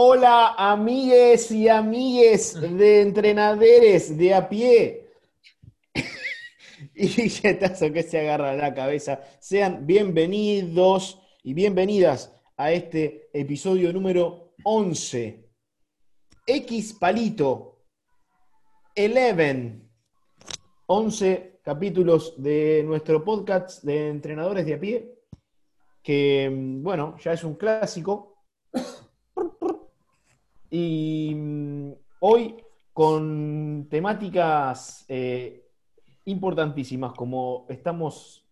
Hola, amigues y amigues de entrenadores de a pie. y billetazo que se agarra la cabeza. Sean bienvenidos y bienvenidas a este episodio número 11. X Palito 11. 11 capítulos de nuestro podcast de entrenadores de a pie, que bueno, ya es un clásico. Y mm, hoy con temáticas eh, importantísimas, como estamos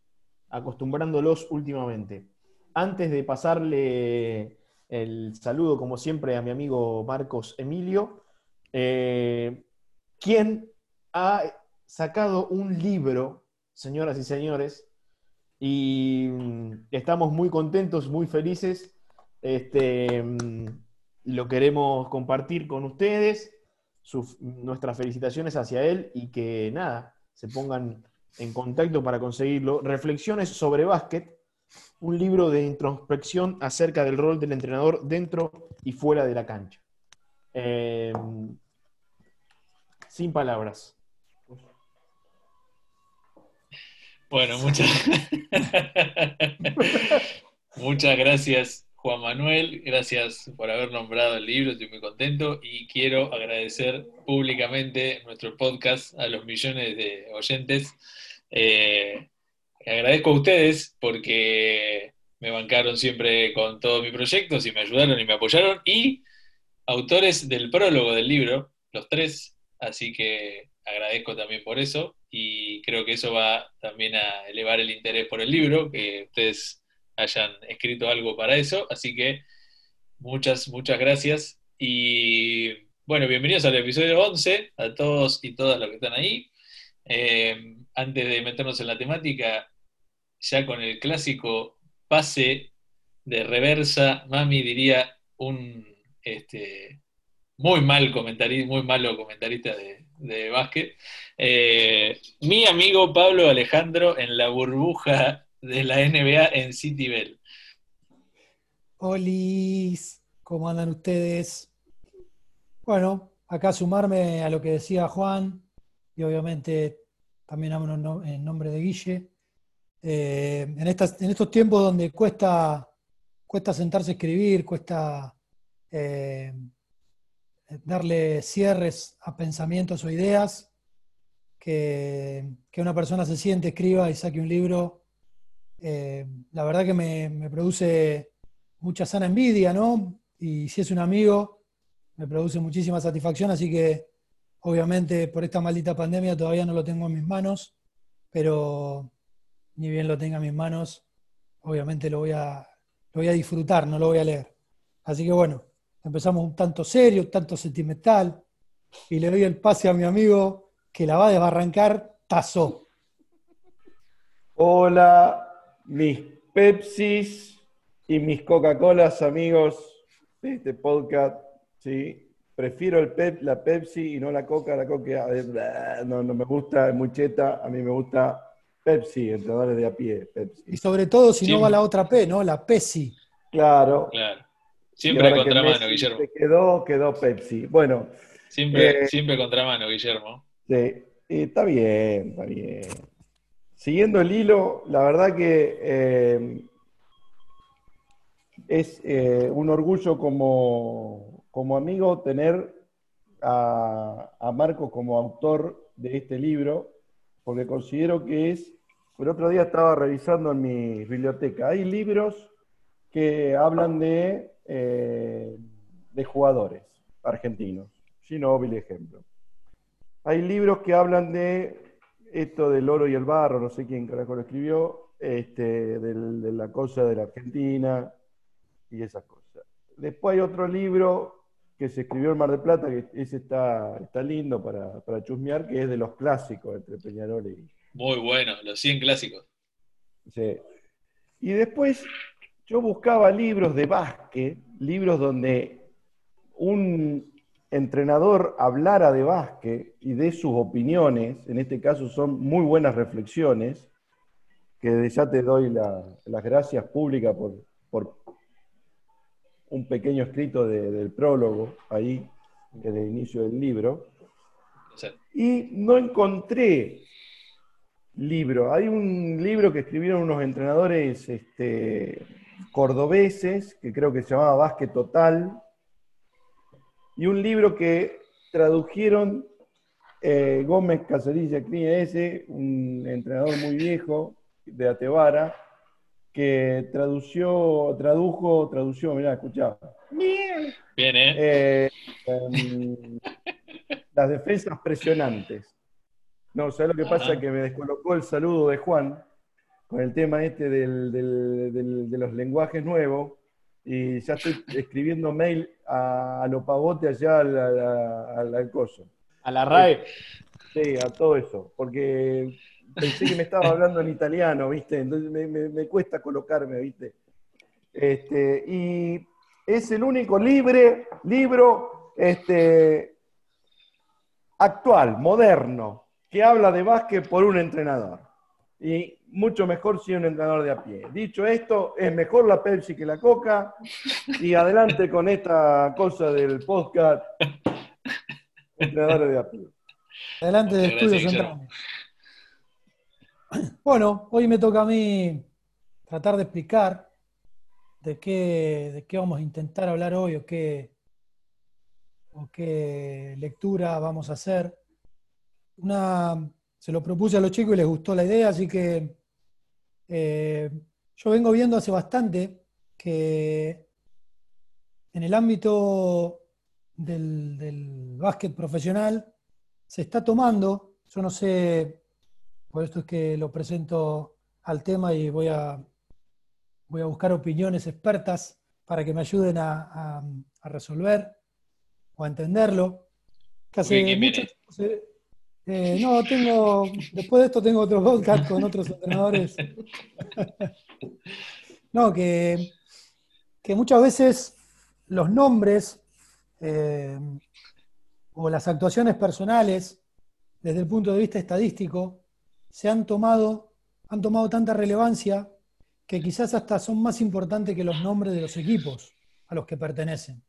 acostumbrándolos últimamente. Antes de pasarle el saludo, como siempre, a mi amigo Marcos Emilio, eh, quien ha sacado un libro, señoras y señores, y mm, estamos muy contentos, muy felices. Este, mm, lo queremos compartir con ustedes, nuestras felicitaciones hacia él y que nada, se pongan en contacto para conseguirlo. Reflexiones sobre básquet, un libro de introspección acerca del rol del entrenador dentro y fuera de la cancha. Em, sin palabras. Bueno, muchas, muchas gracias Juan Manuel, gracias por haber nombrado el libro, estoy muy contento y quiero agradecer públicamente nuestro podcast a los millones de oyentes. Eh, agradezco a ustedes porque me bancaron siempre con todos mis proyectos y me ayudaron y me apoyaron y autores del prólogo del libro, los tres, así que agradezco también por eso y creo que eso va también a elevar el interés por el libro, que ustedes hayan escrito algo para eso. Así que muchas, muchas gracias. Y bueno, bienvenidos al episodio 11, a todos y todas los que están ahí. Eh, antes de meternos en la temática, ya con el clásico pase de reversa, Mami diría un este, muy mal comentarista, muy malo comentarista de, de básquet. Eh, mi amigo Pablo Alejandro en la burbuja de la NBA en City Bell. Olis, ¿cómo andan ustedes? Bueno, acá sumarme a lo que decía Juan y obviamente también hablo en nombre de Guille. Eh, en, estas, en estos tiempos donde cuesta, cuesta sentarse a escribir, cuesta eh, darle cierres a pensamientos o ideas, que, que, una persona se siente, escriba y saque un libro eh, la verdad que me, produce mucha sana envidia, ¿no? Y si es un amigo, me produce muchísima satisfacción, así que obviamente por esta maldita pandemia todavía no lo tengo en mis manos, pero ni bien lo tenga en mis manos, obviamente lo voy a, lo voy a disfrutar, no lo voy a leer. Así que bueno, empezamos un tanto serio, un tanto sentimental, y le doy el pase a mi amigo que la va a desbarrancar, Tazo. Hola, mis Pepsis y mis Coca-Colas, amigos de este podcast. ¿sí? Prefiero el pep, la Pepsi y no la Coca. La Coca no, no me gusta, es muy cheta. A mí me gusta Pepsi, entrenadores de a pie. Pepsi. Y sobre todo si no va la otra P, ¿no? La Pepsi. Claro. Claro. Siempre contramano, Guillermo. Quedó, quedó Pepsi. Bueno. Siempre, eh, siempre contramano, Guillermo. Sí, está bien, está bien. Siguiendo el hilo, la verdad que eh, es eh, un orgullo como, amigo tener a, a Marcos como autor de este libro, porque considero que es, el otro día estaba revisando en mi biblioteca, hay libros que hablan de, eh, de jugadores argentinos, Ginóbili ejemplo. Hay libros que hablan de esto del oro y el barro, no sé quién carajo lo escribió, este, de la cosa de la Argentina y esas cosas. Después hay otro libro que se escribió en Mar del Plata, que ese está, está lindo para, para chusmear, que es de los clásicos entre Peñarol y... Muy bueno, los 100 clásicos. Sí. Y después yo buscaba libros de básquet, libros donde un entrenador hablara de básquet y de sus opiniones, en este caso son muy buenas reflexiones, que ya te doy las gracias públicas por, un pequeño escrito del prólogo ahí, en el inicio del libro. Y no encontré libro. Hay un libro que escribieron unos entrenadores este, cordobeses, que creo que se llamaba Básquet Total, y un libro que tradujeron eh, Gómez Cacerilla ese, un entrenador muy viejo de Atevara, que tradució, tradujo, tradució, mirá, escuchá. Bien, ¿eh? eh em, las defensas presionantes. No, ¿sabes lo que pasa? Que me descolocó el saludo de Juan con el tema este de los lenguajes nuevos y ya estoy escribiendo mail a, lo pavote allá al, al, coso. A la RAE. Sí, a todo eso, porque pensé que me estaba hablando en italiano, ¿viste? Entonces me, cuesta colocarme, ¿viste? Este, y es el único libre, libro este, actual, moderno, que habla de básquet por un entrenador. Y mucho mejor si un entrenador de a pie. Dicho esto, es mejor la Pepsi que la Coca. Y adelante con esta cosa del podcast. Entrenadores de a pie. Adelante de Estudios Centrales. Bueno, hoy me toca a mí tratar de explicar de qué, de qué vamos a intentar hablar hoy o qué, o qué lectura vamos a hacer. Una, se lo propuse a los chicos y les gustó la idea, así que eh, yo vengo viendo hace bastante que en el ámbito del, del básquet profesional se está tomando, yo no sé, por esto es que lo presento al tema y voy a, voy a buscar opiniones expertas para que me ayuden a, resolver o a entenderlo. Eh, no, tengo, después de esto tengo otro podcast con otros entrenadores. no, que, que, muchas veces los nombres eh, o las actuaciones personales, desde el punto de vista estadístico, se han tomado, han tomado tanta relevancia que quizás hasta son más importantes que los nombres de los equipos a los que pertenecen.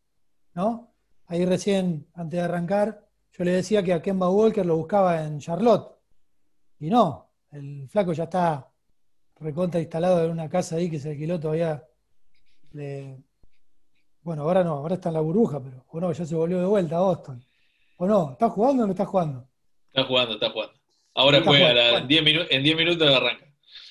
¿no? Ahí recién, antes de arrancar, yo le decía que a Kemba Walker lo buscaba en Charlotte. Y no, el flaco ya está recontra instalado en una casa ahí que se alquiló todavía. Bueno, ahora no, ahora está en la burbuja, pero o no, ya se volvió de vuelta a Boston. ¿O no? ¿Está jugando o no está jugando? Está jugando, está jugando. Ahora juega, en 10 minutos arranca.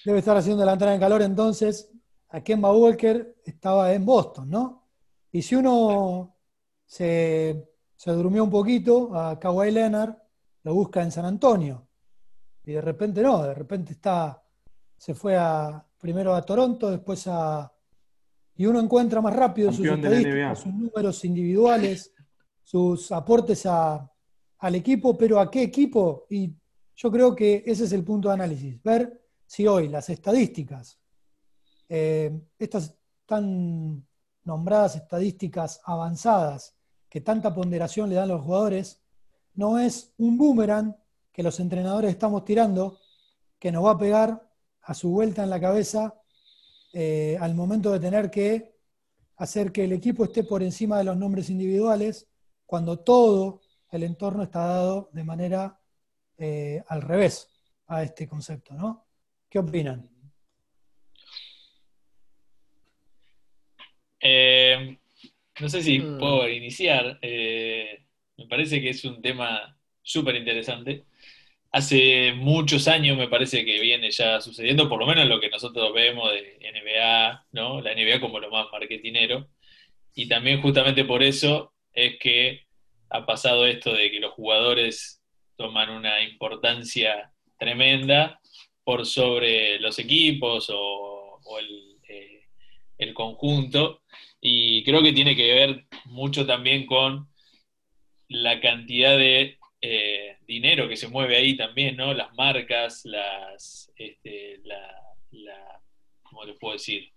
Debe estar haciendo la entrada en calor entonces. A Kemba Walker estaba en Boston, ¿no? Y si uno se se durmió un poquito a Kawhi Leonard, lo busca en San Antonio. Y de repente no, de repente está, se fue a, primero a Toronto, después a... Y uno encuentra más rápido sus estadísticas, sus números individuales, sus aportes al equipo, pero ¿a qué equipo? Y yo creo que ese es el punto de análisis, ver si hoy las estadísticas, eh, estas tan nombradas estadísticas avanzadas, que tanta ponderación le dan los jugadores, no es un boomerang que los entrenadores estamos tirando, que nos va a pegar a su vuelta en la cabeza eh, al momento de tener que hacer que el equipo esté por encima de los nombres individuales, cuando todo el entorno está dado de manera eh, al revés a este concepto, ¿no? ¿Qué opinan? Eh, no sé si mm. puedo iniciar. Eh, me parece que es un tema súper interesante. Hace muchos años me parece que viene ya sucediendo, por lo menos lo que nosotros vemos de NBA, ¿no? La NBA como lo más marketinero. Y también justamente por eso es que ha pasado esto de que los jugadores toman una importancia tremenda por sobre los equipos o, el, eh, el conjunto y creo que tiene que ver mucho también con la cantidad de eh, dinero que se mueve ahí también, ¿no? Las marcas, las, este, la, la, ¿cómo le puedo decir?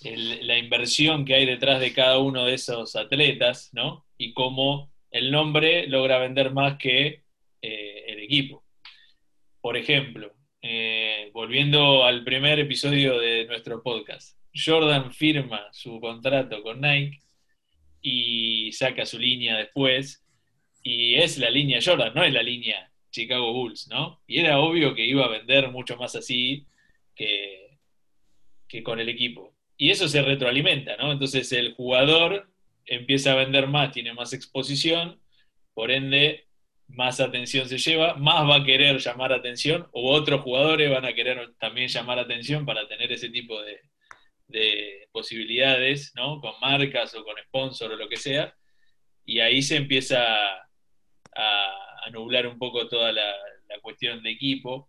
la inversión que hay detrás de cada uno de esos atletas, ¿no? Y cómo el nombre logra vender más que eh, el equipo. Por ejemplo, eh, volviendo al primer episodio de nuestro podcast, Jordan firma su contrato con Nike y saca su línea después, y es la línea Jordan, no es la línea Chicago Bulls, ¿no? Y era obvio que iba a vender mucho más así que, que con el equipo. Y eso se retroalimenta, ¿no? Entonces el jugador empieza a vender más, tiene más exposición, por ende más atención se lleva, más va a querer llamar atención, o otros jugadores van a querer también llamar atención para tener ese tipo de, posibilidades, ¿no? Con marcas o con sponsor o lo que sea, y ahí se empieza a, nublar un poco toda la, cuestión de equipo.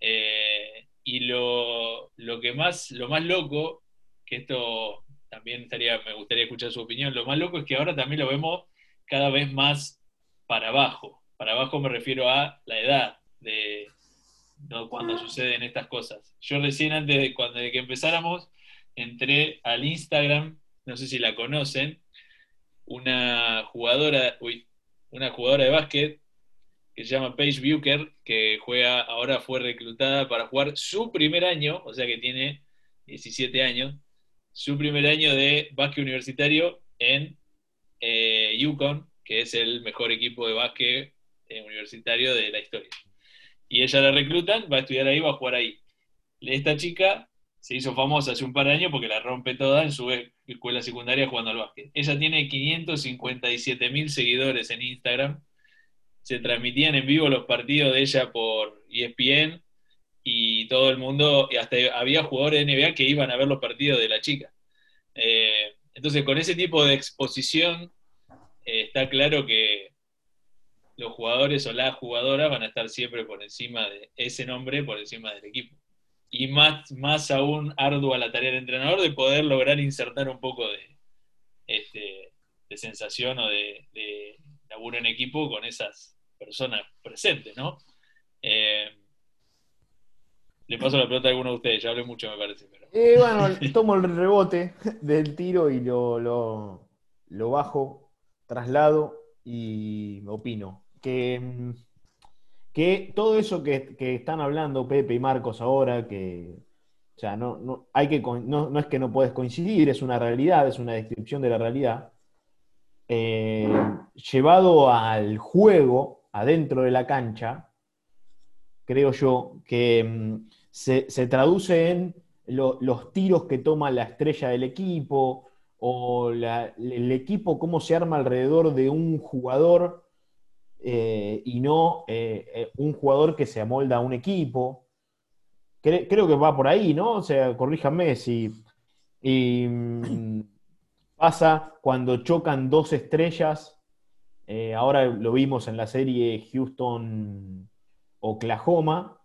Eh, y lo, que más, lo más loco, que esto también estaría, me gustaría escuchar su opinión, lo más loco es que ahora también lo vemos cada vez más para abajo. Para abajo me refiero a la edad de, cuando suceden estas cosas. Yo recién antes de, cuando, de que empezáramos entré al Instagram, no sé si la conocen, una jugadora, una jugadora de básquet que se llama Paige Bucher, que juega, ahora fue reclutada para jugar su primer año, o sea que tiene 17 años, su primer año de básquet universitario en eh, Yukon, que es el mejor equipo de básquet eh, universitario de la historia. Y ella la reclutan, va a estudiar ahí, va a jugar ahí. Esta chica se hizo famosa hace un par de años porque la rompe toda en su escuela secundaria jugando al básquet. Ella tiene 557 mil seguidores en Instagram. Se transmitían en vivo los partidos de ella por ESPN y todo el mundo, y hasta había jugadores de NBA que iban a ver los partidos de la chica. Eh, entonces, con ese tipo de exposición, eh, está claro que los jugadores o las jugadoras van a estar siempre por encima de ese nombre, por encima del equipo. Y más, más aún ardua la tarea del entrenador de poder lograr insertar un poco de, este, de sensación o de, de laburo en equipo con esas personas presentes, ¿no? Eh, le paso la pelota a alguno de ustedes, ya hablé mucho, me parece. Eh, bueno, tomo el rebote del tiro y lo, lo, bajo, traslado y opino. Que, que todo eso que, están hablando Pepe y Marcos ahora, que o sea, no, no, hay que, no, es que no puedes coincidir, es una realidad, es una descripción de la realidad. Eh, llevado al juego, adentro de la cancha, creo yo, que mm, se, traduce en los tiros que toma la estrella del equipo o el equipo, cómo se arma alrededor de un jugador eh, y no eh, eh, un jugador que se amolda a un equipo. creo que va por ahí, ¿no? O sea, corríjame si... Y, mm, pasa cuando chocan dos estrellas. ahora lo vimos en la serie Houston Oklahoma,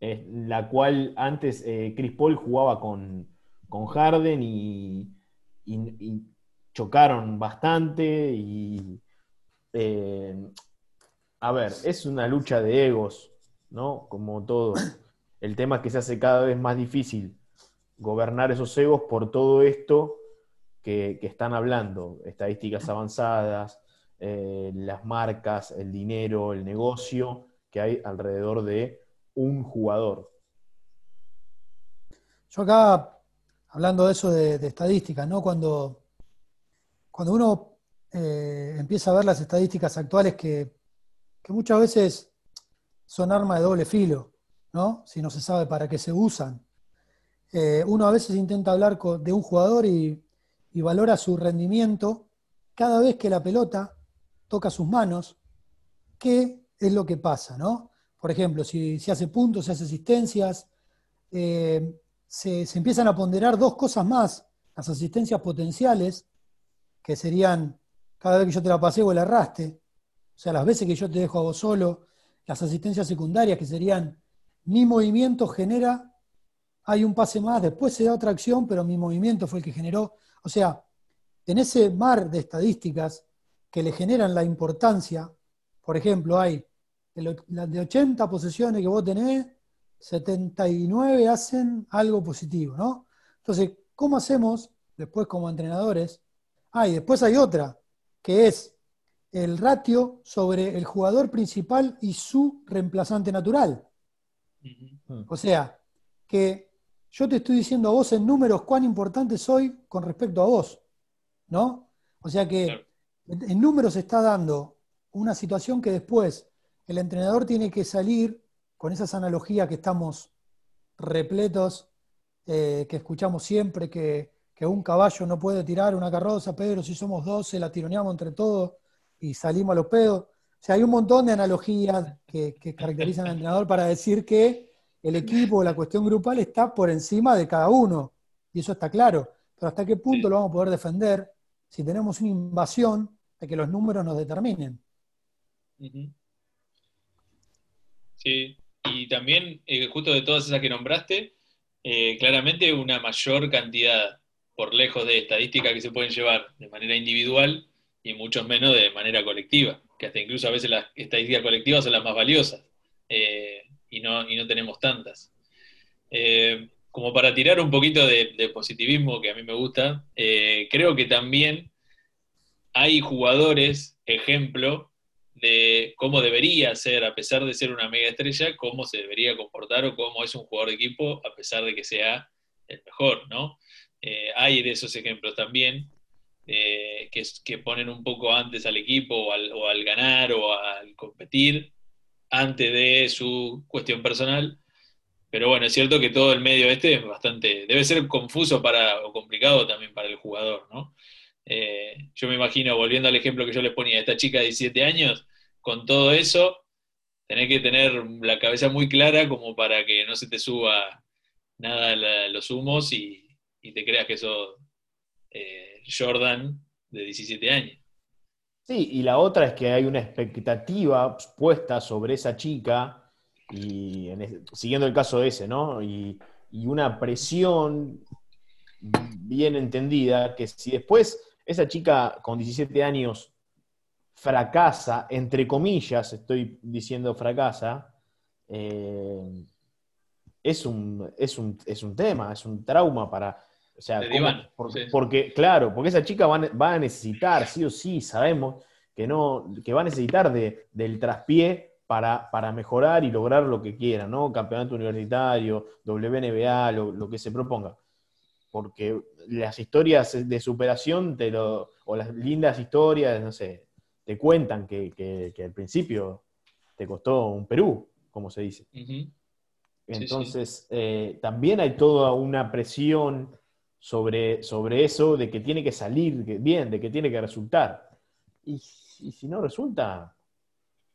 la cual antes Chris Paul jugaba con, Harden y, chocaron bastante. Y, eh, a ver, es una lucha de egos, ¿no? Como todo. El tema es que se hace cada vez más difícil gobernar esos egos por todo esto que, están hablando, estadísticas avanzadas, eh, las marcas, el dinero, el negocio que hay alrededor de un jugador. Yo acá, hablando de eso de, estadísticas, ¿no? Cuando, cuando uno eh, empieza a ver las estadísticas actuales que, muchas veces son armas de doble filo, ¿no? Si no se sabe para qué se usan. Eh, uno a veces intenta hablar de un jugador y, valora su rendimiento cada vez que la pelota toca sus manos, que es lo que pasa, ¿no? Por ejemplo, si, se hace puntos, se hace asistencias, eh, se, empiezan a ponderar dos cosas más, las asistencias potenciales, que serían cada vez que yo te la pasé o la arraste, o sea, las veces que yo te dejo a vos solo, las asistencias secundarias, que serían mi movimiento genera, hay un pase más, después se da otra acción, pero mi movimiento fue el que generó. O sea, en ese mar de estadísticas que le generan la importancia, por ejemplo, hay de 80 posesiones que vos tenés, 79 hacen algo positivo, ¿no? Entonces, ¿cómo hacemos después como entrenadores? Ah, y después hay otra, que es el ratio sobre el jugador principal y su reemplazante natural. O sea, que yo te estoy diciendo a vos en números cuán importante soy con respecto a vos, ¿no? O sea que en números está dando una situación que después el entrenador tiene que salir con esas analogías que estamos repletos, eh, que escuchamos siempre, que, un caballo no puede tirar una carroza, Pedro, si somos 12, la tironeamos entre todos y salimos a los pedos. O sea, hay un montón de analogías que, que caracterizan al entrenador para decir que el equipo, la cuestión grupal está por encima de cada uno. Y eso está claro. Pero ¿hasta qué punto lo vamos a poder defender si tenemos una invasión de que los números nos determinen? Sí, y también, eh, justo de todas esas que nombraste, eh, claramente una mayor cantidad por lejos de estadísticas que se pueden llevar de manera individual y muchos menos de manera colectiva, que hasta incluso a veces las estadísticas colectivas son las más valiosas eh, y, no, y no tenemos tantas. como para tirar un poquito de, positivismo que a mí me gusta, creo que también hay jugadores, ejemplo, de cómo debería ser, a pesar de ser una mega estrella, cómo se debería comportar o cómo es un jugador de equipo, a pesar de que sea el mejor, ¿no? Eh, hay de esos ejemplos también, eh, que, ponen un poco antes al equipo o al, ganar o al competir, antes de su cuestión personal. Pero bueno, es cierto que todo el medio este es bastante, debe ser confuso para, o complicado también para el jugador, ¿no? Eh, yo me imagino, volviendo al ejemplo que yo les ponía, esta chica de 17 años, con todo eso, tenés que tener la cabeza muy clara como para que no se te suba nada los humos y, te creas que sos eh, Jordan de 17 años. Sí, y la otra es que hay una expectativa puesta sobre esa chica, y siguiendo el caso ese, ¿no? y una presión bien entendida, que si después esa chica con 17 años fracasa, entre comillas, estoy diciendo fracasa, eh, es, un, es, un, tema, es un trauma para... O sea, porque, claro, porque esa chica va, a necesitar, sí o sí, sabemos que, no, que va a necesitar de, del traspié para, para, mejorar y lograr lo que quiera, ¿no? Campeonato universitario, WNBA, lo, lo que se proponga. Porque las historias de superación te lo, o las lindas historias, no sé, te cuentan que, al principio te costó un Perú, como se dice. Entonces, eh, también hay toda una presión sobre, sobre eso de que tiene que salir bien, de que tiene que resultar. Y, si no resulta,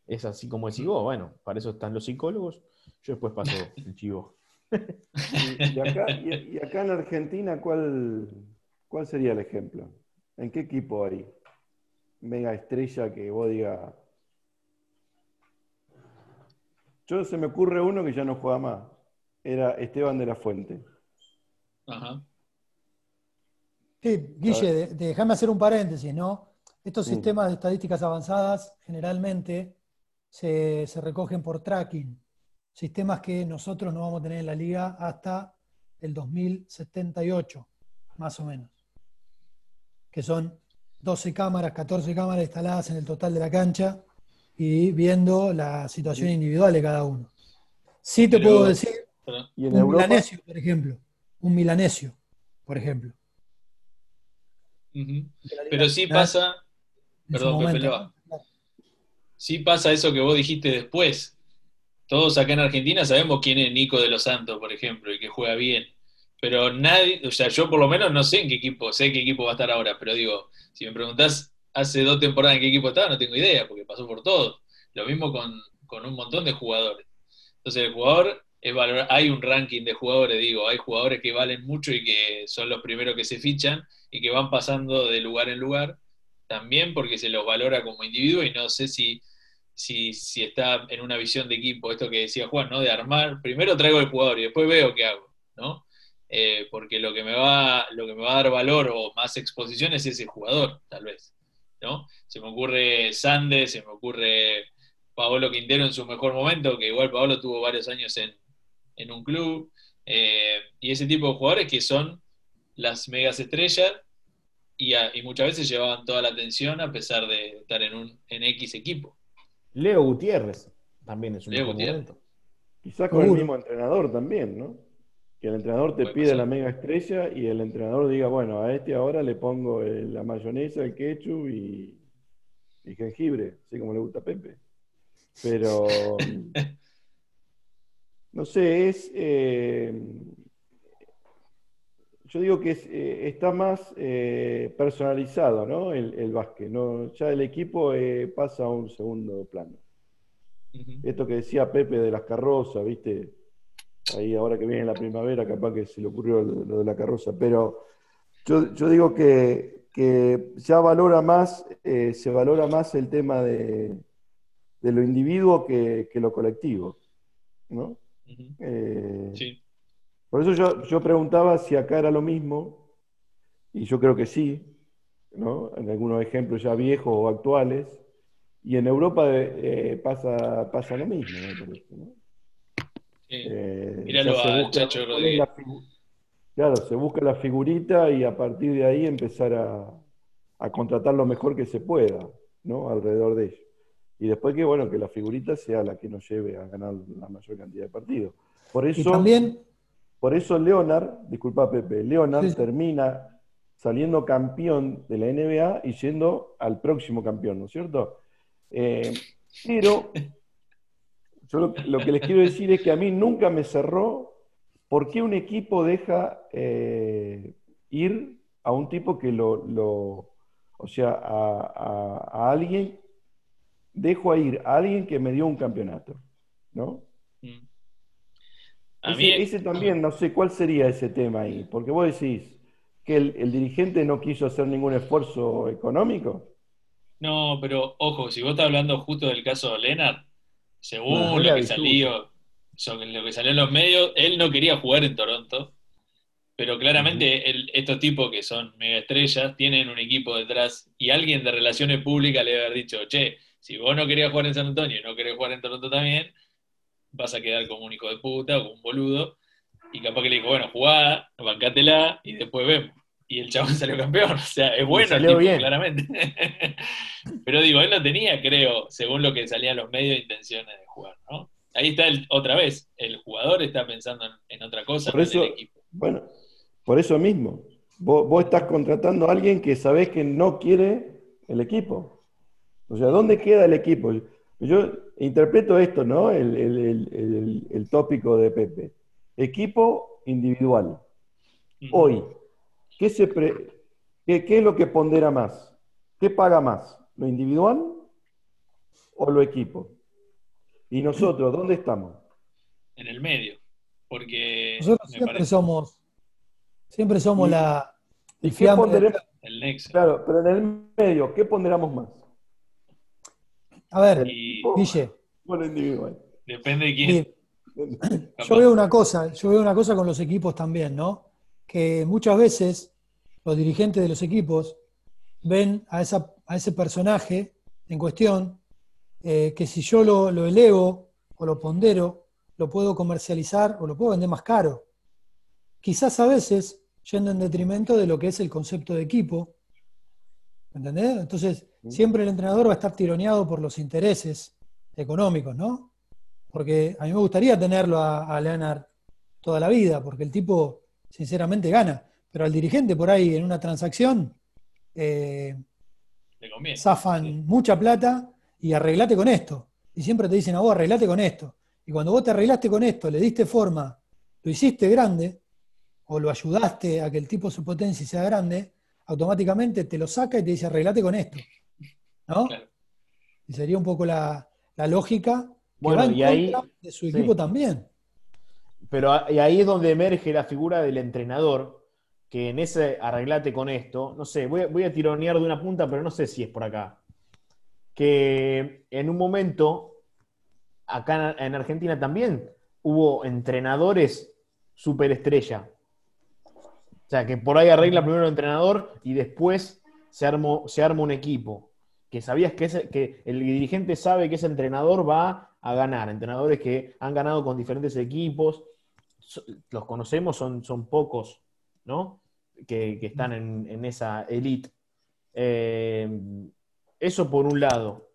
es así como decís vos, bueno, para eso están los psicólogos. Yo después paso el chivo. y, acá, en Argentina, ¿cuál, ¿cuál sería el ejemplo? ¿En qué equipo hay? Mega estrella que vos digas. Yo se me ocurre uno que ya no juega más. Era Esteban de la Fuente. Ajá. Sí, Guille, déjame hacer un paréntesis, ¿no? Estos sistemas de estadísticas avanzadas generalmente se, se recogen por tracking sistemas que nosotros no vamos a tener en la liga hasta el 2078, más o menos. Que son 12 cámaras, 14 cámaras instaladas en el total de la cancha y viendo la situación individual de cada uno. Sí te puedo decir, un milanesio, por ejemplo. Un milanesio, por ejemplo. Pero sí pasa, perdón, Pepe sí pasa eso que vos dijiste después, todos acá en Argentina sabemos quién es Nico de los Santos, por ejemplo, y que juega bien. Pero nadie, o sea, yo por lo menos no sé en qué equipo, sé qué equipo va a estar ahora, pero digo, si me preguntás hace dos temporadas en qué equipo estaba, no tengo idea, porque pasó por todo. Lo mismo con, un montón de jugadores. Entonces, el jugador hay un ranking de jugadores, digo, hay jugadores que valen mucho y que son los primeros que se fichan y que van pasando de lugar en lugar, también porque se los valora como individuo y no sé si si, si está en una visión de equipo, esto que decía Juan, ¿no? De armar, primero traigo el jugador y después veo qué hago, ¿no? Eh, porque lo que, me va, lo que me va a dar valor o más exposición es ese jugador, tal vez, ¿no? Se me ocurre Sande, se me ocurre Paolo Quintero en su mejor momento, que igual Paolo tuvo varios años en, un club, eh, y ese tipo de jugadores que son las megas estrellas y, y, muchas veces llevaban toda la atención a pesar de estar en un en X equipo. Leo Gutiérrez también es un Leo momento. Quizás con el mismo entrenador también, ¿no? Que el entrenador te pide la mega estrella y el entrenador diga, bueno, a este ahora le pongo la mayonesa, el ketchup y, y jengibre, así como le gusta a Pepe. Pero, no sé, es... Eh, yo digo que eh, está más eh, personalizado ¿no? el, el básquet. ¿no? Ya el equipo pasa a un segundo plano. Esto que decía Pepe de las carrozas, ¿viste? Ahí ahora que viene la primavera, capaz que se le ocurrió lo de la carroza. Pero yo, yo digo que, que, ya valora más, se valora más el tema de, de lo individuo que, lo colectivo. ¿no? Eh, por eso yo, yo, preguntaba si acá era lo mismo, y yo creo que sí, ¿no? en algunos ejemplos ya viejos o actuales, y en Europa eh, pasa, pasa lo mismo, ¿no? Eh, Míralo a Chacho Rodríguez. Claro, se busca la figurita y a partir de ahí empezar a, a contratar lo mejor que se pueda, ¿no? Alrededor de ello. Y después que, bueno, que la figurita sea la que nos lleve a ganar la mayor cantidad de partidos. Por eso, también... por eso Leonard, disculpa Pepe, Leonard termina saliendo campeón de la NBA y yendo al próximo campeón, ¿no es cierto? Eh, pero yo lo, que les quiero decir es que a mí nunca me cerró por qué un equipo deja eh, ir a un tipo que lo, o sea, a, a alguien dejo a ir a alguien que me dio un campeonato, ¿no? Mm. ese, también, no sé cuál sería ese tema ahí, porque vos decís que el, dirigente no quiso hacer ningún esfuerzo económico. No, pero ojo, si vos estás hablando justo del caso de Lennart, según lo que salió, lo que salió en los medios, él no quería jugar en Toronto, pero claramente estos tipos que son mega estrellas tienen un equipo detrás y alguien de relaciones públicas le debe haber dicho, che, si vos no querías jugar en San Antonio y no querés jugar en Toronto también, vas a quedar como un hijo de puta o como un boludo. Y capaz que le dijo, bueno, jugá, bancátela y después vemos. Y el chabón salió campeón. O sea, es bueno el tipo, claramente. Pero digo, él no tenía, creo, según lo que salían los medios, intenciones de jugar, ¿no? Ahí está otra vez, el jugador está pensando en, otra cosa, por eso, equipo. Bueno, por eso mismo. Vos, vos estás contratando a alguien que sabés que no quiere el equipo. O sea, ¿dónde queda el equipo? Yo interpreto esto, ¿no? El, tópico de Pepe. Equipo individual. Hoy, ¿qué, se qué, es lo que pondera más? ¿Qué paga más? ¿Lo individual o lo equipo? Y nosotros, ¿dónde estamos? En el medio. Porque nosotros siempre somos, siempre somos la, el, el nexo. Claro, pero en el medio, ¿qué ponderamos más? A ver, Guille. Bueno, individual. Depende de quién. Yo veo una cosa, yo veo una cosa con los equipos también, ¿no? Que muchas veces los dirigentes de los equipos ven a, esa, a ese personaje en cuestión eh, que si yo lo, lo elevo o lo pondero, lo puedo comercializar o lo puedo vender más caro. Quizás a veces yendo en detrimento de lo que es el concepto de equipo. ¿Entendés? Entonces, siempre el entrenador va a estar tironeado por los intereses económicos, ¿no? Porque a mí me gustaría tenerlo a, Leonard toda la vida, porque el tipo sinceramente gana, pero al dirigente por ahí en una transacción eh, zafan mucha plata y arreglate con esto. Y siempre te dicen a vos, arreglate con esto. Y cuando vos te arreglaste con esto, le diste forma, lo hiciste grande, o lo ayudaste a que el tipo su potencia sea grande, automáticamente te lo saca y te dice, arreglate con esto. ¿No? Y sería un poco la, lógica bueno, y ahí, de su equipo también. Pero y ahí es donde emerge la figura del entrenador, que en ese arreglate con esto, no sé, voy, a tironear de una punta, pero no sé si es por acá. Que en un momento, acá en Argentina también hubo entrenadores superestrella. O sea, que por ahí arregla primero el entrenador y después se, se arma un equipo que sabías que, que el dirigente sabe que ese entrenador va a ganar, entrenadores que han ganado con diferentes equipos, los conocemos, son, son pocos, ¿no? Que, están en, esa elite. Eh, eso por un lado,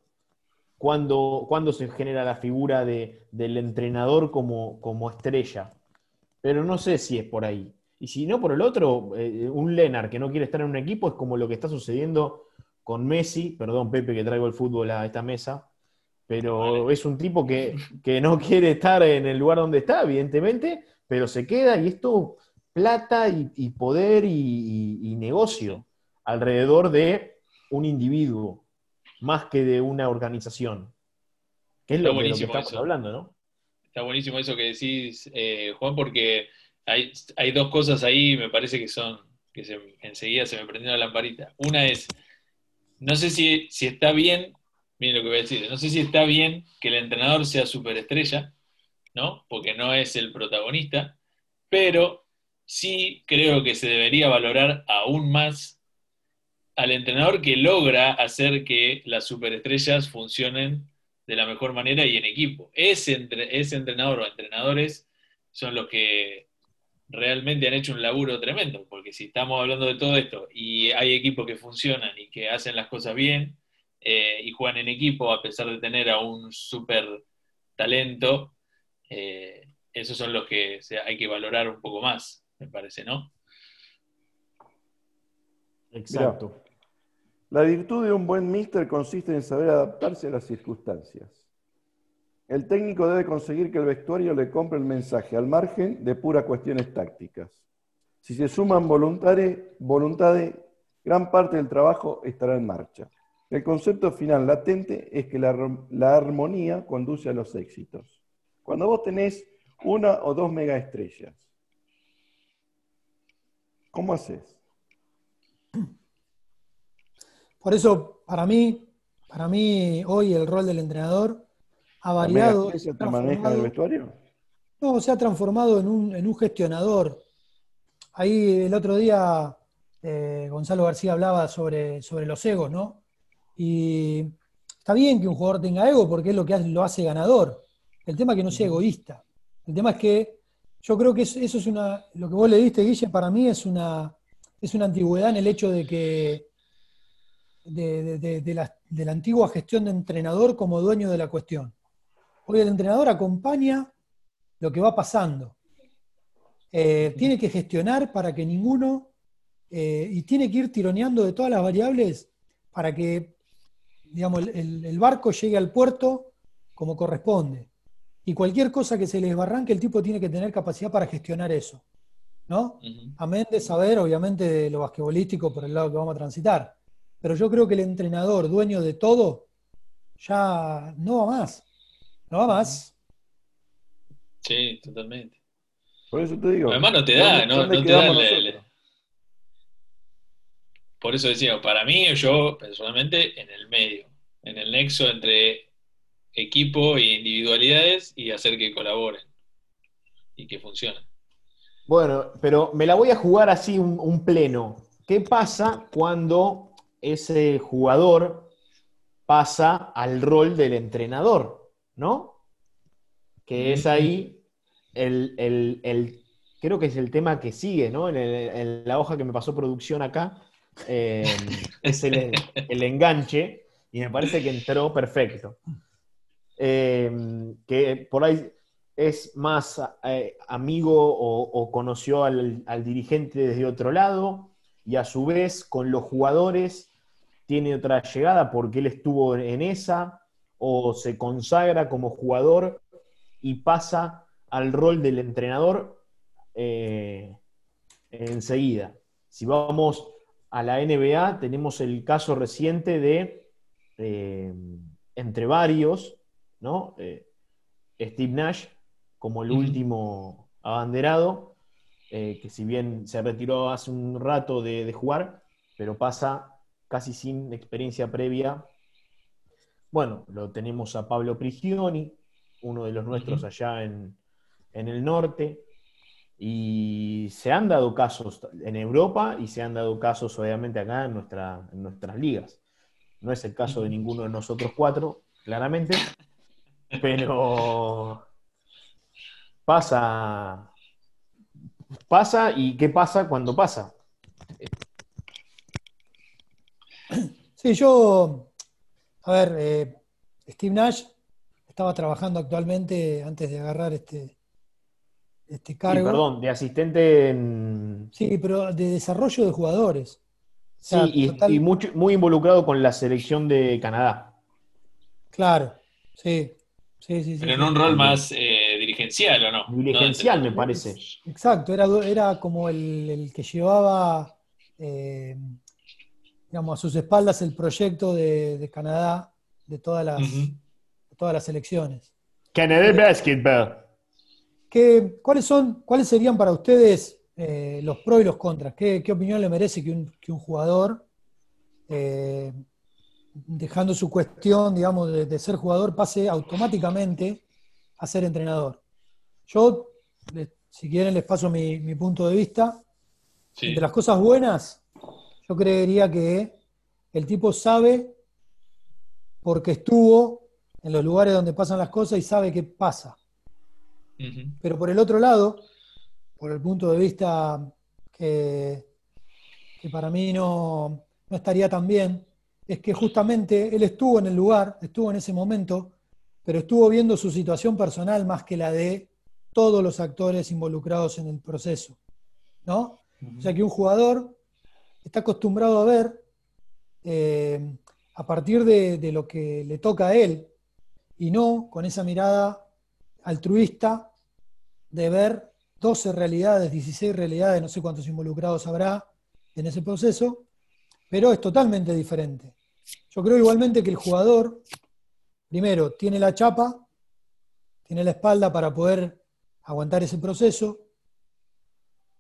cuando, cuando se genera la figura de, del entrenador como, como estrella. pero no sé si es por ahí. Y si no por el otro, eh, un Lenar que no quiere estar en un equipo es como lo que está sucediendo con Messi, perdón Pepe que traigo el fútbol a esta mesa, pero es un tipo que, no quiere estar en el lugar donde está, evidentemente, pero se queda y esto plata y, poder y, negocio alrededor de un individuo, más que de una organización. Que es lo, que, estamos hablando, ¿no? Está buenísimo eso que decís, eh, Juan, porque hay, hay, dos cosas ahí, me parece que son, que enseguida se me prendió la lamparita. Una es, no sé si, está bien, miren lo que voy a decir, no sé si está bien que el entrenador sea superestrella, ¿no? Porque no es el protagonista, pero sí creo que se debería valorar aún más al entrenador que logra hacer que las superestrellas funcionen de la mejor manera y en equipo. Ese entrenador o entrenadores son los que realmente han hecho un laburo tremendo, porque si estamos hablando de todo esto y hay equipos que funcionan y que hacen las cosas bien eh, y juegan en equipo a pesar de tener a un súper talento, eh, esos son los que hay que valorar un poco más, me parece, ¿no? Exacto. la virtud de un buen mister consiste en saber adaptarse a las circunstancias. El técnico debe conseguir que el vestuario le compre el mensaje al margen de puras cuestiones tácticas. Si se suman voluntades, gran parte del trabajo estará en marcha. El concepto final latente es que la, armonía conduce a los éxitos. Cuando vos tenés una o dos megaestrellas. ¿Cómo haces? Por eso, para mí, para mí, hoy el rol del entrenador ha variado. te maneja el vestuario? No, se ha transformado en un, gestionador. Ahí el otro día eh, Gonzalo García hablaba sobre, sobre los egos, ¿no? Y está bien que un jugador tenga ego porque es lo que lo hace ganador. El tema es que no sea egoísta. El tema es que yo creo que eso, es una, lo que vos le diste, Guille, para mí es una, es una antigüedad en el hecho de que de, la, de, la, antigua gestión de entrenador como dueño de la cuestión. Hoy el entrenador acompaña lo que va pasando. Eh, tiene que gestionar para que ninguno, eh, y tiene que ir tironeando de todas las variables para que digamos, el barco llegue al puerto como corresponde. Y cualquier cosa que se les barranque, el tipo tiene que tener capacidad para gestionar eso. ¿No? Amén de saber, obviamente, de lo basquetbolístico por el lado que vamos a transitar. Pero yo creo que el entrenador, dueño de todo, ya no va más. No va más. Sí, totalmente. Por eso te digo. Además no te da, no, te da Por eso decía, para mí, yo personalmente, en el medio, en el nexo entre equipo e individualidades y hacer que colaboren y que funcionen. Bueno, pero me la voy a jugar así un, pleno. ¿Qué pasa cuando ese jugador pasa al rol del entrenador? ¿No? Que es ahí el, creo que es el tema que sigue, ¿no? En, la hoja que me pasó producción acá, eh, es el, el enganche, y me parece que entró perfecto. Em, que por ahí es más eh, amigo o, conoció al, dirigente desde otro lado y a su vez con los jugadores tiene otra llegada porque él estuvo en esa o se consagra como jugador y pasa al rol del entrenador eh, enseguida. Si vamos a la NBA, tenemos el caso reciente de, eh, entre varios, ¿no? Eh, Steve Nash como el último abanderado, que si bien se retiró hace un rato de, jugar, pero pasa casi sin experiencia previa. Bueno, lo tenemos a Pablo Prigioni, uno de los nuestros allá en, el norte, y se han dado casos en Europa y se han dado casos obviamente acá en, nuestra, en nuestras ligas. No es el caso de ninguno de nosotros cuatro, claramente, pero pasa, pasa y qué pasa cuando pasa. Sí, yo, a ver, eh, Steve Nash estaba trabajando actualmente, antes de agarrar este, este cargo. perdón, de asistente en... Sí, pero de desarrollo de jugadores. sí, y, muy involucrado con la selección de Canadá. Claro, sí. Sí, sí, pero en un rol más eh, dirigencial, ¿o no? Dirigencial, me parece. Exacto, era, era como el, que llevaba, eh, digamos, a sus espaldas el proyecto de, Canadá, de todas las, todas las elecciones. Canadá Basketball. ¿Qué, cuáles, son, ¿Cuáles serían para ustedes eh, los pros y los contras? ¿Qué, opinión le merece que un, jugador, eh, dejando su cuestión, digamos, de, ser jugador, pase automáticamente a ser entrenador? Yo, si quieren, les paso mi, punto de vista. De las cosas buenas, yo creería que el tipo sabe porque estuvo en los lugares donde pasan las cosas y sabe qué pasa. Pero por el otro lado, por el punto de vista que, para mí no, estaría tan bien, es que justamente él estuvo en el lugar, estuvo en ese momento, pero estuvo viendo su situación personal más que la de todos los actores involucrados en el proceso. ¿no? O sea que un jugador está acostumbrado a ver eh, a partir de, lo que le toca a él y no con esa mirada altruista de ver 12 realidades, 16 realidades, no sé cuántos involucrados habrá en ese proceso, pero es totalmente diferente. Yo creo igualmente que el jugador, primero, tiene la chapa, tiene la espalda para poder aguantar ese proceso,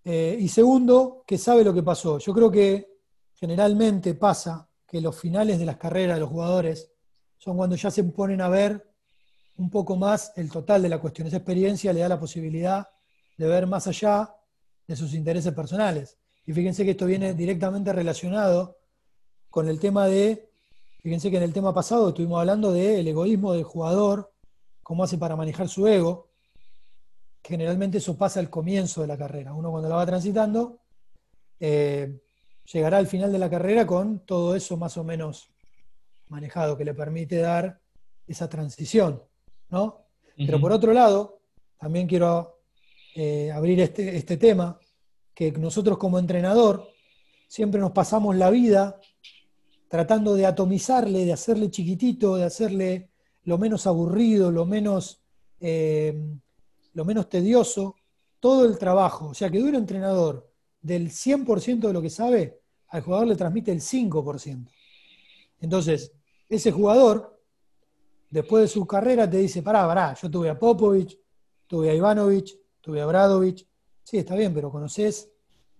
eh, y segundo, que sabe lo que pasó. Yo creo que generalmente pasa que los finales de las carreras de los jugadores son cuando ya se ponen a ver un poco más el total de la cuestión. Esa experiencia le da la posibilidad de ver más allá de sus intereses personales. Y fíjense que esto viene directamente relacionado con el tema de, fíjense que en el tema pasado estuvimos hablando del egoísmo del jugador, cómo hace para manejar su ego. Generalmente eso pasa al comienzo de la carrera. Uno cuando la va transitando, eh, llegará al final de la carrera con todo eso más o menos manejado, que le permite dar esa transición. ¿no? Pero por otro lado, también quiero eh, abrir este, este tema, que nosotros como entrenador siempre nos pasamos la vida tratando de atomizarle, de hacerle chiquitito, de hacerle lo menos aburrido, lo menos, eh, lo menos tedioso, todo el trabajo. O sea, que un entrenador del 100% de lo que sabe, al jugador le transmite el 5%. Entonces, ese jugador después de su carrera te dice, pará, pará, yo tuve a Popovich, tuve a Ivanovich, tuve a Bradovich. Sí, está bien, pero conoces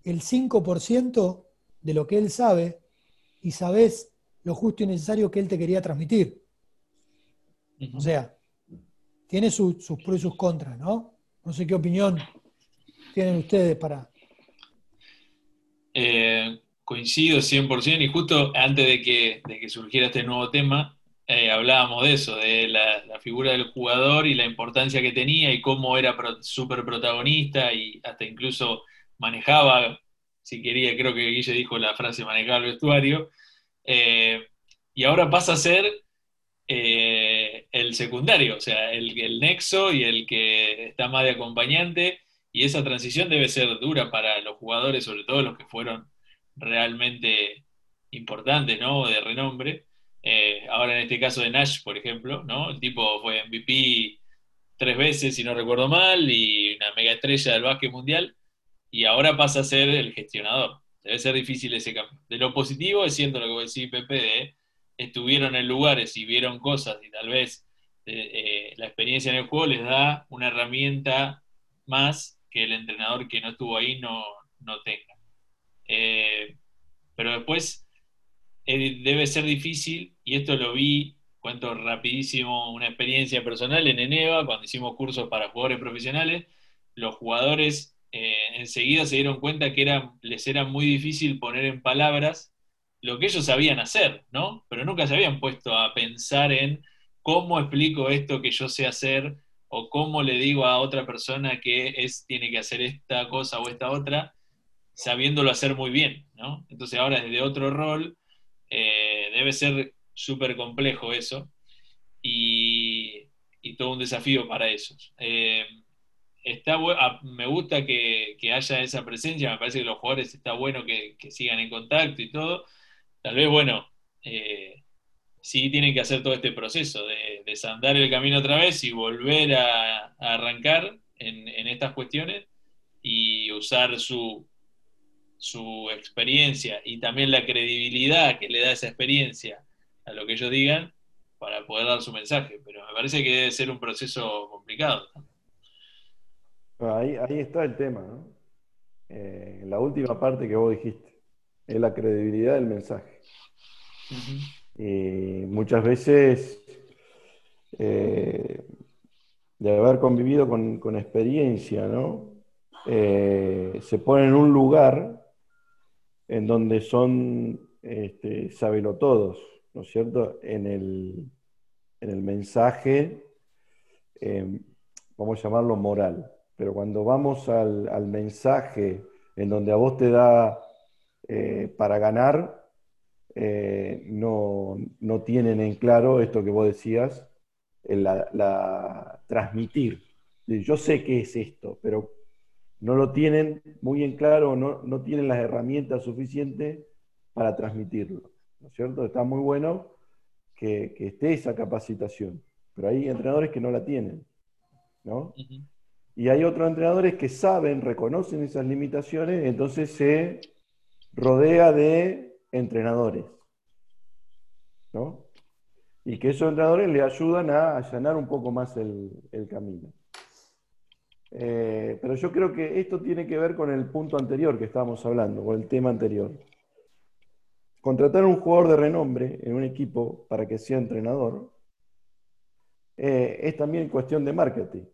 el 5% de lo que él sabe y sabes lo justo y necesario que él te quería transmitir. O sea, tiene sus pros y sus contras, ¿no? No sé qué opinión tienen ustedes para... Eh, coincido 100% y justo antes de que, de que surgiera este nuevo tema, eh, hablábamos de eso, de la, figura del jugador y la importancia que tenía y cómo era súper protagonista y hasta incluso manejaba, si quería, creo que Guille dijo la frase manejaba el vestuario, eh, y ahora pasa a ser eh, el secundario, o sea, el, el nexo y el que está más de acompañante, y esa transición debe ser dura para los jugadores, sobre todo los que fueron realmente importantes, ¿no? De renombre. Eh, ahora en este caso de Nash, por ejemplo, ¿no? El tipo fue MVP tres veces, si no recuerdo mal, y una mega estrella del básquet mundial, y ahora pasa a ser el gestionador. Debe ser difícil ese cambio. De lo positivo es siendo lo que decía Pepe, de estuvieron en lugares y vieron cosas y tal vez eh, eh, la experiencia en el juego les da una herramienta más que el entrenador que no estuvo ahí no, no tenga. pero después debe ser difícil, y esto lo vi, cuento rapidísimo una experiencia personal en Eneva, cuando hicimos cursos para jugadores profesionales, los jugadores eh, enseguida se dieron cuenta que era, les era muy difícil poner en palabras lo que ellos sabían hacer, ¿no? Pero nunca se habían puesto a pensar en cómo explico esto que yo sé hacer o cómo le digo a otra persona que es, tiene que hacer esta cosa o esta otra, sabiéndolo hacer muy bien, ¿no? Entonces ahora desde otro rol eh, debe ser súper complejo eso y, todo un desafío para eso. Eh, está ah, me gusta que, haya esa presencia, me parece que los jugadores está bueno que, sigan en contacto y todo. Tal vez, bueno, eh, sí tienen que hacer todo este proceso de desandar el camino otra vez y volver a, arrancar en, estas cuestiones y usar su, experiencia y también la credibilidad que le da esa experiencia a lo que ellos digan para poder dar su mensaje. Pero me parece que debe ser un proceso complicado. Ahí, ahí está el tema, ¿no? Eh, la última parte que vos dijiste, es la credibilidad del mensaje. Y muchas veces, eh, de haber convivido con, experiencia, ¿no? Eh, se pone en un lugar en donde son este, todos, ¿no es cierto? En el, en el mensaje, vamos a llamarlo moral. Pero cuando vamos al, mensaje en donde a vos te da eh, para ganar, eh, no, tienen en claro esto que vos decías, la, transmitir. Yo sé qué es esto, pero no lo tienen muy en claro, no, no tienen las herramientas suficientes para transmitirlo. ¿No es cierto? Está muy bueno que, esté esa capacitación, pero hay entrenadores que no la tienen. ¿no? Y hay otros entrenadores que saben, reconocen esas limitaciones, entonces se rodea de entrenadores. ¿no? Y que esos entrenadores le ayudan a allanar un poco más el, camino. Eh, pero yo creo que esto tiene que ver con el punto anterior que estábamos hablando, con el tema anterior. Contratar a un jugador de renombre en un equipo para que sea entrenador eh, es también cuestión de marketing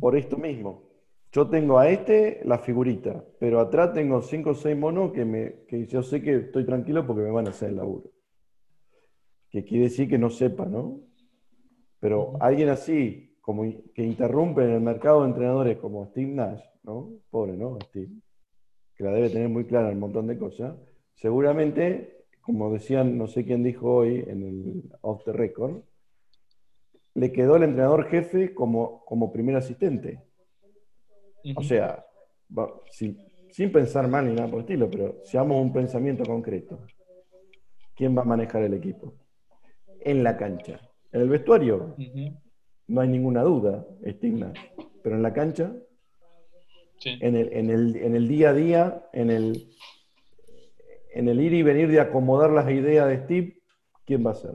por esto mismo. Yo tengo a este la figurita, pero atrás tengo cinco o seis monos que, me, que yo sé que estoy tranquilo porque me van a hacer el laburo. Que quiere decir que no sepa, ¿no? Pero alguien así, como que interrumpe en el mercado de entrenadores como Steve Nash, ¿no? Pobre, ¿no? Steve, que la debe tener muy clara un montón de cosas. Seguramente, como decían, no sé quién dijo hoy en el Off the Record, le quedó el entrenador jefe como, como primer asistente. O sea, sin, pensar mal ni nada por el estilo, pero seamos un pensamiento concreto. ¿Quién va a manejar el equipo? En la cancha. En el vestuario, no hay ninguna duda, estigma. Pero en la cancha, en, el, en, el, día a día, en el, en el ir y venir de acomodar las ideas de Steve, ¿quién va a ser?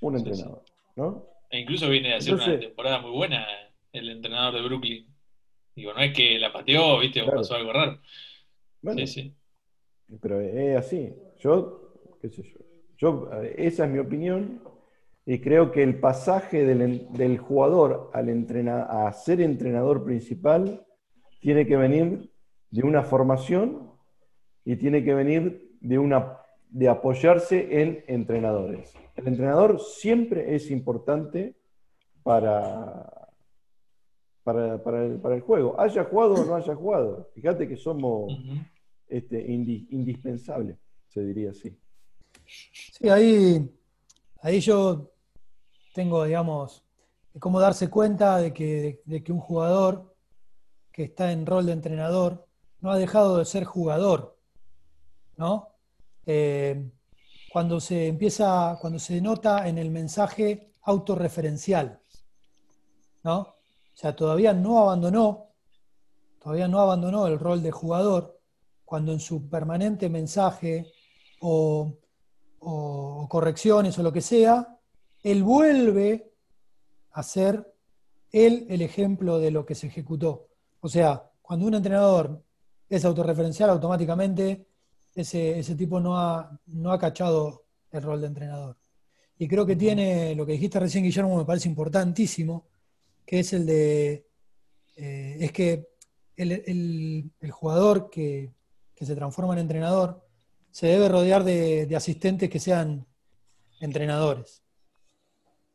Un entrenador, ¿no? E incluso viene a hacer una temporada muy buena el entrenador de Brooklyn. Digo, no es que la pateó, viste, o pasó algo raro. sí, sí. Pero es así. Yo, qué sé yo. yo esa es mi opinión. Y creo que el pasaje del, jugador al a ser entrenador principal tiene que venir de una formación y tiene que venir de, una, de apoyarse en entrenadores. El entrenador siempre es importante para, para, el, juego. Haya jugado o no haya jugado. Fíjate que somos este, indispensables, se diría así. Sí, ahí, ahí yo tengo, digamos, cómo darse cuenta de que, de que un jugador que está en rol de entrenador no ha dejado de ser jugador, ¿no? Eh, cuando se empieza, cuando se nota en el mensaje autorreferencial. ¿No? O sea, todavía no abandonó, todavía no abandonó el rol de jugador, cuando en su permanente mensaje o, correcciones o lo que sea, él vuelve a ser él el ejemplo de lo que se ejecutó. O sea, cuando un entrenador es autorreferencial, automáticamente ese, tipo no ha, no ha cachado el rol de entrenador. Y creo que tiene, lo que dijiste recién, Guillermo, me parece importantísimo, que es el de, eh, es que el, jugador que, se transforma en entrenador se debe rodear de, asistentes que sean entrenadores.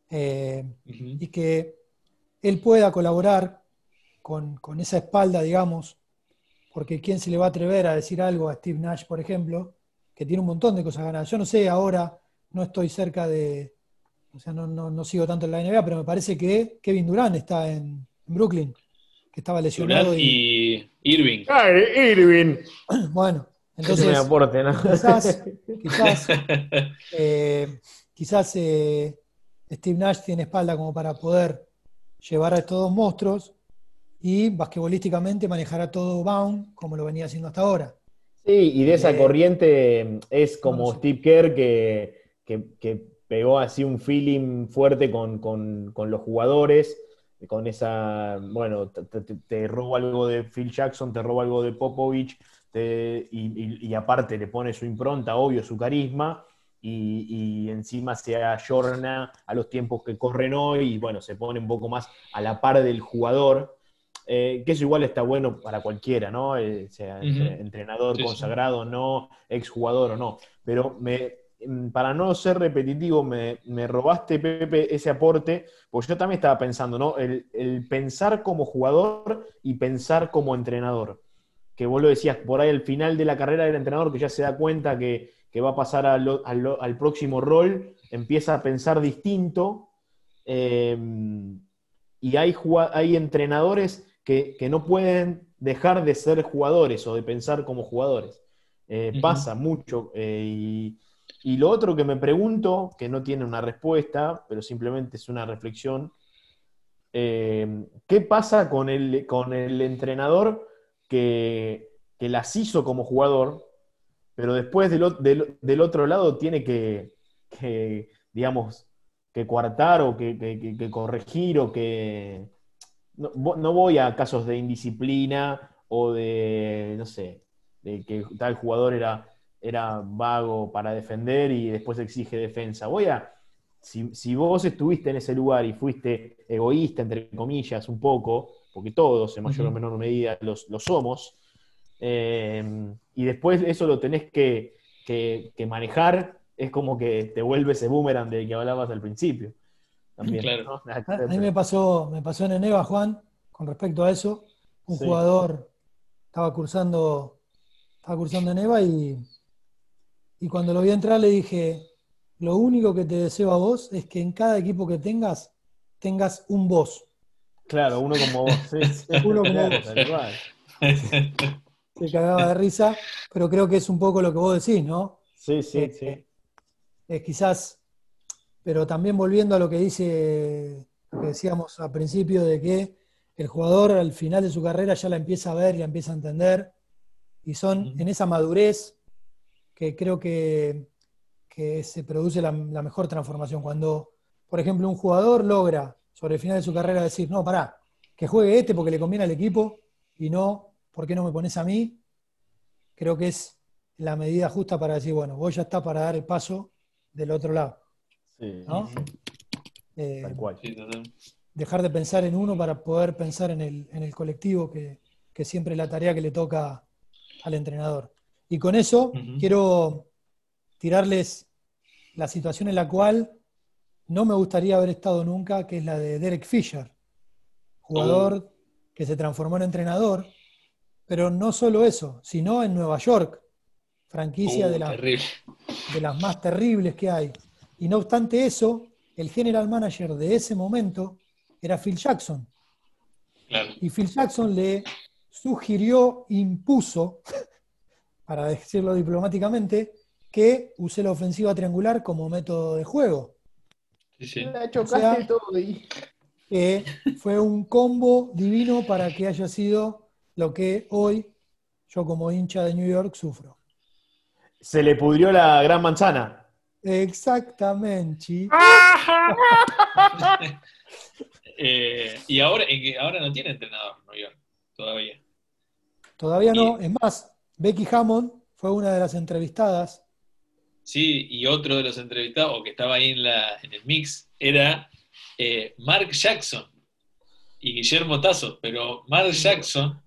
Eh, y que él pueda colaborar con, con, esa espalda, digamos, porque ¿quién se le va a atrever a decir algo a Steve Nash, por ejemplo, que tiene un montón de cosas ganadas? Yo no sé, ahora no estoy cerca de, o sea, no, sigo tanto en la NBA, pero me parece que Kevin Durant está en, Brooklyn, que estaba lesionado. y, Irving. Irving. Bueno, entonces. Me aporte, ¿no? Quizás, quizás, eh, quizás eh, Steve Nash tiene espalda como para poder llevar a estos dos monstruos y basquetbolísticamente manejará todo Bound como lo venía haciendo hasta ahora. Sí, y de esa eh, corriente es como Steve Kerr que, que, pegó así un feeling fuerte con, los jugadores, con esa, bueno, te, robo algo de Phil Jackson, te robo algo de Popovich, y, aparte le pone su impronta, obvio, su carisma, y, encima se ayorna a los tiempos que corren hoy, y bueno, se pone un poco más a la par del jugador. Eh, que eso igual está bueno para cualquiera, ¿no? Eh, sea entrenador consagrado o no, exjugador o no. Pero me, para no ser repetitivo, me, robaste, Pepe, ese aporte, porque yo también estaba pensando, ¿no? El, pensar como jugador y pensar como entrenador. Que vos lo decías, por ahí al final de la carrera del entrenador que ya se da cuenta que, va a pasar al, próximo rol, empieza a pensar distinto. Eh, y hay, hay entrenadores que, no pueden dejar de ser jugadores o de pensar como jugadores. Eh, pasa mucho. Eh, y, lo otro que me pregunto, que no tiene una respuesta, pero simplemente es una reflexión, eh, ¿qué pasa con el, con el entrenador que, las hizo como jugador, pero después del, otro lado tiene que, digamos, que coartar o que corregir o que no, voy a casos de indisciplina o de, no sé, de que tal jugador era, era vago para defender y después exige defensa. Voy a, si, vos estuviste en ese lugar y fuiste egoísta, entre comillas, un poco, porque todos en mayor o menor medida lo somos, eh, y después eso lo tenés que, manejar, es como que te vuelve ese boomerang del que hablabas al principio. A mí me pasó, me pasó en Eneva, Juan, con respecto a eso. Un jugador estaba cursando, estaba cursando Eneva y, y cuando lo vi entrar le dije, lo único que te deseo a vos es que en cada equipo que tengas, tengas un vos. Claro, uno como vos. uno como vos. Se cagaba de risa, pero creo que es un poco lo que vos decís, ¿no? Sí, sí, eh, sí. Es quizás pero también volviendo a lo que dice, lo que decíamos al principio, de que el jugador al final de su carrera ya la empieza a ver y la empieza a entender, y son en esa madurez que creo que, se produce la, mejor transformación. Cuando, por ejemplo, un jugador logra sobre el final de su carrera decir, no, pará, que juegue este porque le conviene al equipo y no, ¿por qué no me pones a mí? Creo que es la medida justa para decir, bueno, vos ya está para dar el paso del otro lado. Eh, dejar de pensar en uno para poder pensar en el, colectivo, que, siempre es la tarea que le toca al entrenador. Y con eso quiero tirarles la situación en la cual no me gustaría haber estado nunca, que es la de Derek Fisher, jugador oh. que se transformó en entrenador, pero no solo eso, sino en Nueva York, franquicia uh, de, de las más terribles que hay. Y no obstante eso, el general manager de ese momento era Phil Jackson. Y Phil Jackson le sugirió, impuso, para decirlo diplomáticamente, que use la ofensiva triangular como método de juego. Sí, sí. todo Que fue un combo divino para que haya sido lo que hoy yo como hincha de New York sufro. Se le pudrió la gran manzana. Exactamente. Eh, y ahora, ahora no tiene entrenador New York, todavía. Todavía no. Es más, Becky Hammond fue una de las entrevistadas. Sí, y otro de los entrevistados, o que estaba ahí en, la, en el mix, era eh, Mark Jackson y Guillermo Tazo. Pero Mark Jackson,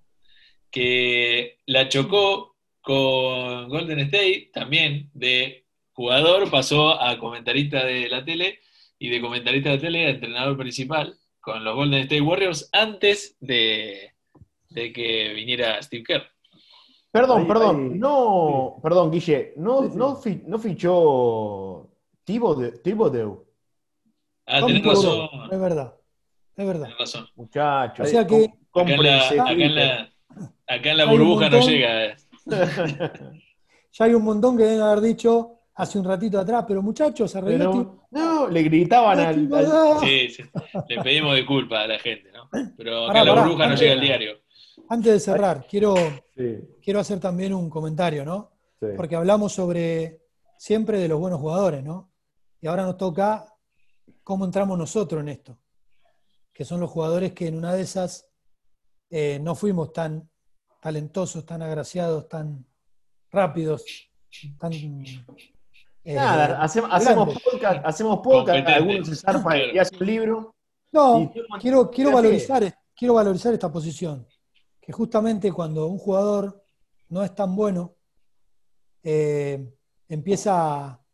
que la chocó con Golden State, también de jugador pasó a comentarista de la tele y de comentarista de la tele a entrenador principal con los Golden State Warriors antes de, que viniera Steve Kerr. Perdón, perdón, no, perdón, Guille, no, no, fichó Thibodeau. Ah, tenés razón. Es verdad. Es verdad. Tenés razón. Muchachos. O sea que. Acá en la, acá en la, acá en la burbuja no llega. eh. Ya hay un montón que deben haber dicho hace un ratito atrás, pero muchachos, arreglaste. Pero, no, le gritaban al, al- Sí, sí. Le pedimos disculpas a la gente, ¿no? Pero acá Pará, en la pará, burbuja no llega el diario. Antes de cerrar, quiero, Sí, quiero hacer también un comentario, ¿no? sí. Porque hablamos sobre siempre de los buenos jugadores, ¿no? Y ahora nos toca cómo entramos nosotros en esto, que son los jugadores que en una de esas eh, no fuimos tan talentosos, tan agraciados, tan rápidos, tan... eh, Nada, hacemos, hacemos podcast, hacemos podcast, algunos se zarpan y hacen un libro. No, Y- quiero, quiero, valorizar, quiero valorizar esta posición. Que justamente cuando un jugador no es tan bueno, eh, empieza, a-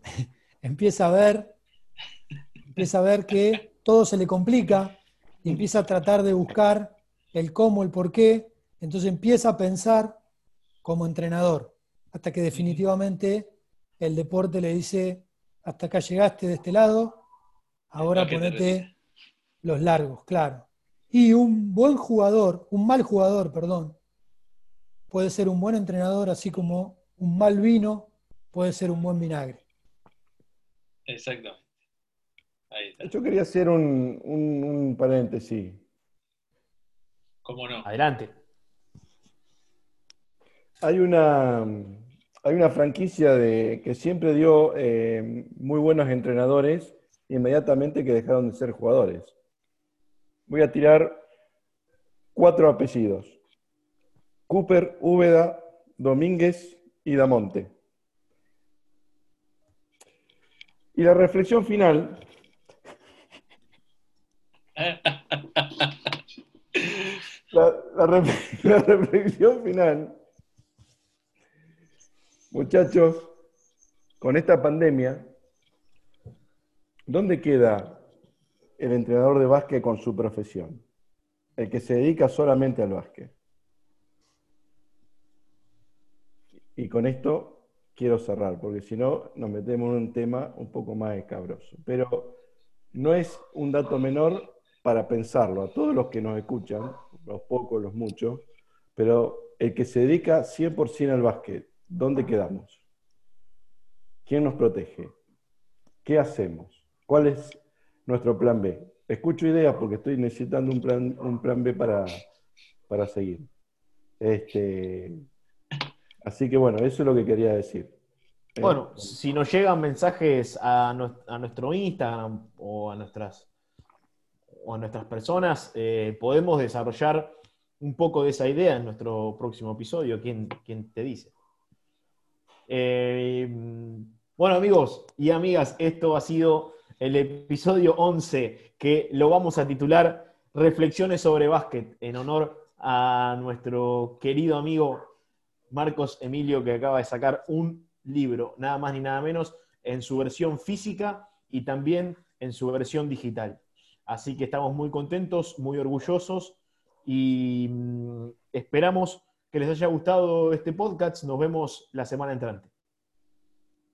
empieza a ver, empieza a ver que todo se le complica y empieza a tratar de buscar el cómo, el por qué. Entonces empieza a pensar como entrenador, hasta que definitivamente el deporte le dice, hasta acá llegaste de este lado, ahora ¿A qué te ponete los largos, claro. Y un buen jugador, un mal jugador, perdón, puede ser un buen entrenador, así como un mal vino puede ser un buen vinagre. Exactamente. Ahí está. Yo quería hacer un, un- un paréntesis. ¿Cómo no? Adelante. Hay una, hay una franquicia de, que siempre dio eh, muy buenos entrenadores inmediatamente que dejaron de ser jugadores. Voy a tirar cuatro apellidos. Cooper, Úbeda, Domínguez y Damonte. Y la reflexión final La, la ref- la reflexión final. Muchachos, con esta pandemia, ¿dónde queda el entrenador de básquet con su profesión? El que se dedica solamente al básquet. Y con esto quiero cerrar, porque si no nos metemos en un tema un poco más escabroso. Pero no es un dato menor para pensarlo, a todos los que nos escuchan, los pocos, los muchos, pero el que se dedica 100% al básquet, ¿dónde quedamos? ¿Quién nos protege? ¿Qué hacemos? ¿Cuál es nuestro plan B? Escucho ideas porque estoy necesitando un plan, un plan B para, para seguir. Este, así que bueno, eso es lo que quería decir. Eh, Bueno, si nos llegan mensajes a, nues- a nuestro Instagram o a nuestras, o a nuestras personas, eh, podemos desarrollar un poco de esa idea en nuestro próximo episodio. ¿Quién, quién te dice? Eh, bueno, amigos y amigas, esto ha sido el episodio 11 que lo vamos a titular Reflexiones sobre básquet en honor a nuestro querido amigo Marcos Emilio que acaba de sacar un libro, nada más ni nada menos, en su versión física y también en su versión digital. Así que estamos muy contentos, muy orgullosos y mm, esperamos que les haya gustado este podcast. Nos vemos la semana entrante.